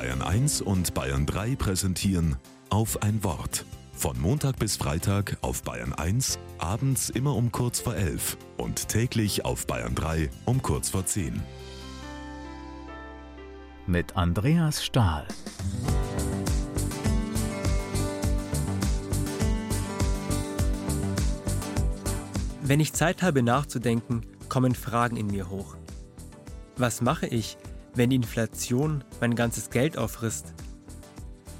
Bayern 1 und Bayern 3 präsentieren auf ein Wort. Von Montag bis Freitag auf Bayern 1, abends immer um kurz vor 11 und täglich auf Bayern 3 um kurz vor 10. Mit Andreas Stahl. Wenn ich Zeit habe nachzudenken, kommen Fragen in mir hoch. Was mache ich, wenn die Inflation mein ganzes Geld auffrisst?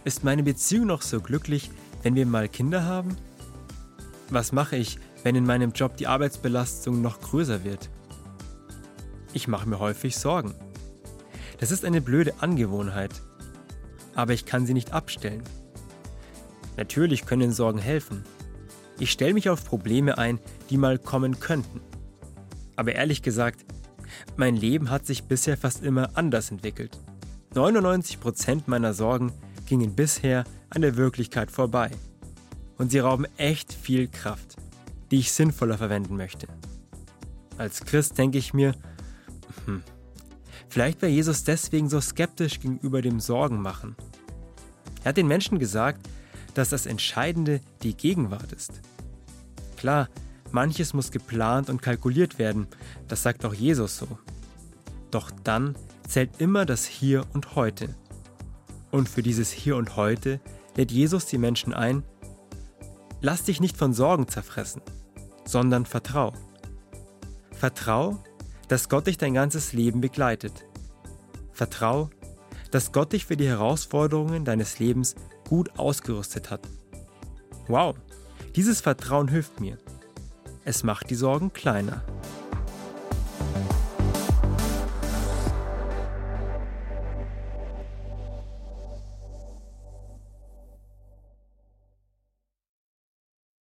Ist meine Beziehung noch so glücklich, wenn wir mal Kinder haben? Was mache ich, wenn in meinem Job die Arbeitsbelastung noch größer wird? Ich mache mir häufig Sorgen. Das ist eine blöde Angewohnheit, aber ich kann sie nicht abstellen. Natürlich können Sorgen helfen. Ich stelle mich auf Probleme ein, die mal kommen könnten. Aber ehrlich gesagt, mein Leben hat sich bisher fast immer anders entwickelt. 99% meiner Sorgen gingen bisher an der Wirklichkeit vorbei. Und sie rauben echt viel Kraft, die ich sinnvoller verwenden möchte. Als Christ denke ich mir, hm, vielleicht war Jesus deswegen so skeptisch gegenüber dem Sorgenmachen. Er hat den Menschen gesagt, dass das Entscheidende die Gegenwart ist. Klar, manches muss geplant und kalkuliert werden, das sagt auch Jesus so. Doch dann zählt immer das Hier und Heute. Und für dieses Hier und Heute lädt Jesus die Menschen ein, lass dich nicht von Sorgen zerfressen, sondern vertrau. Vertrau, dass Gott dich dein ganzes Leben begleitet. Vertrau, dass Gott dich für die Herausforderungen deines Lebens gut ausgerüstet hat. Wow, dieses Vertrauen hilft mir. Es macht die Sorgen kleiner.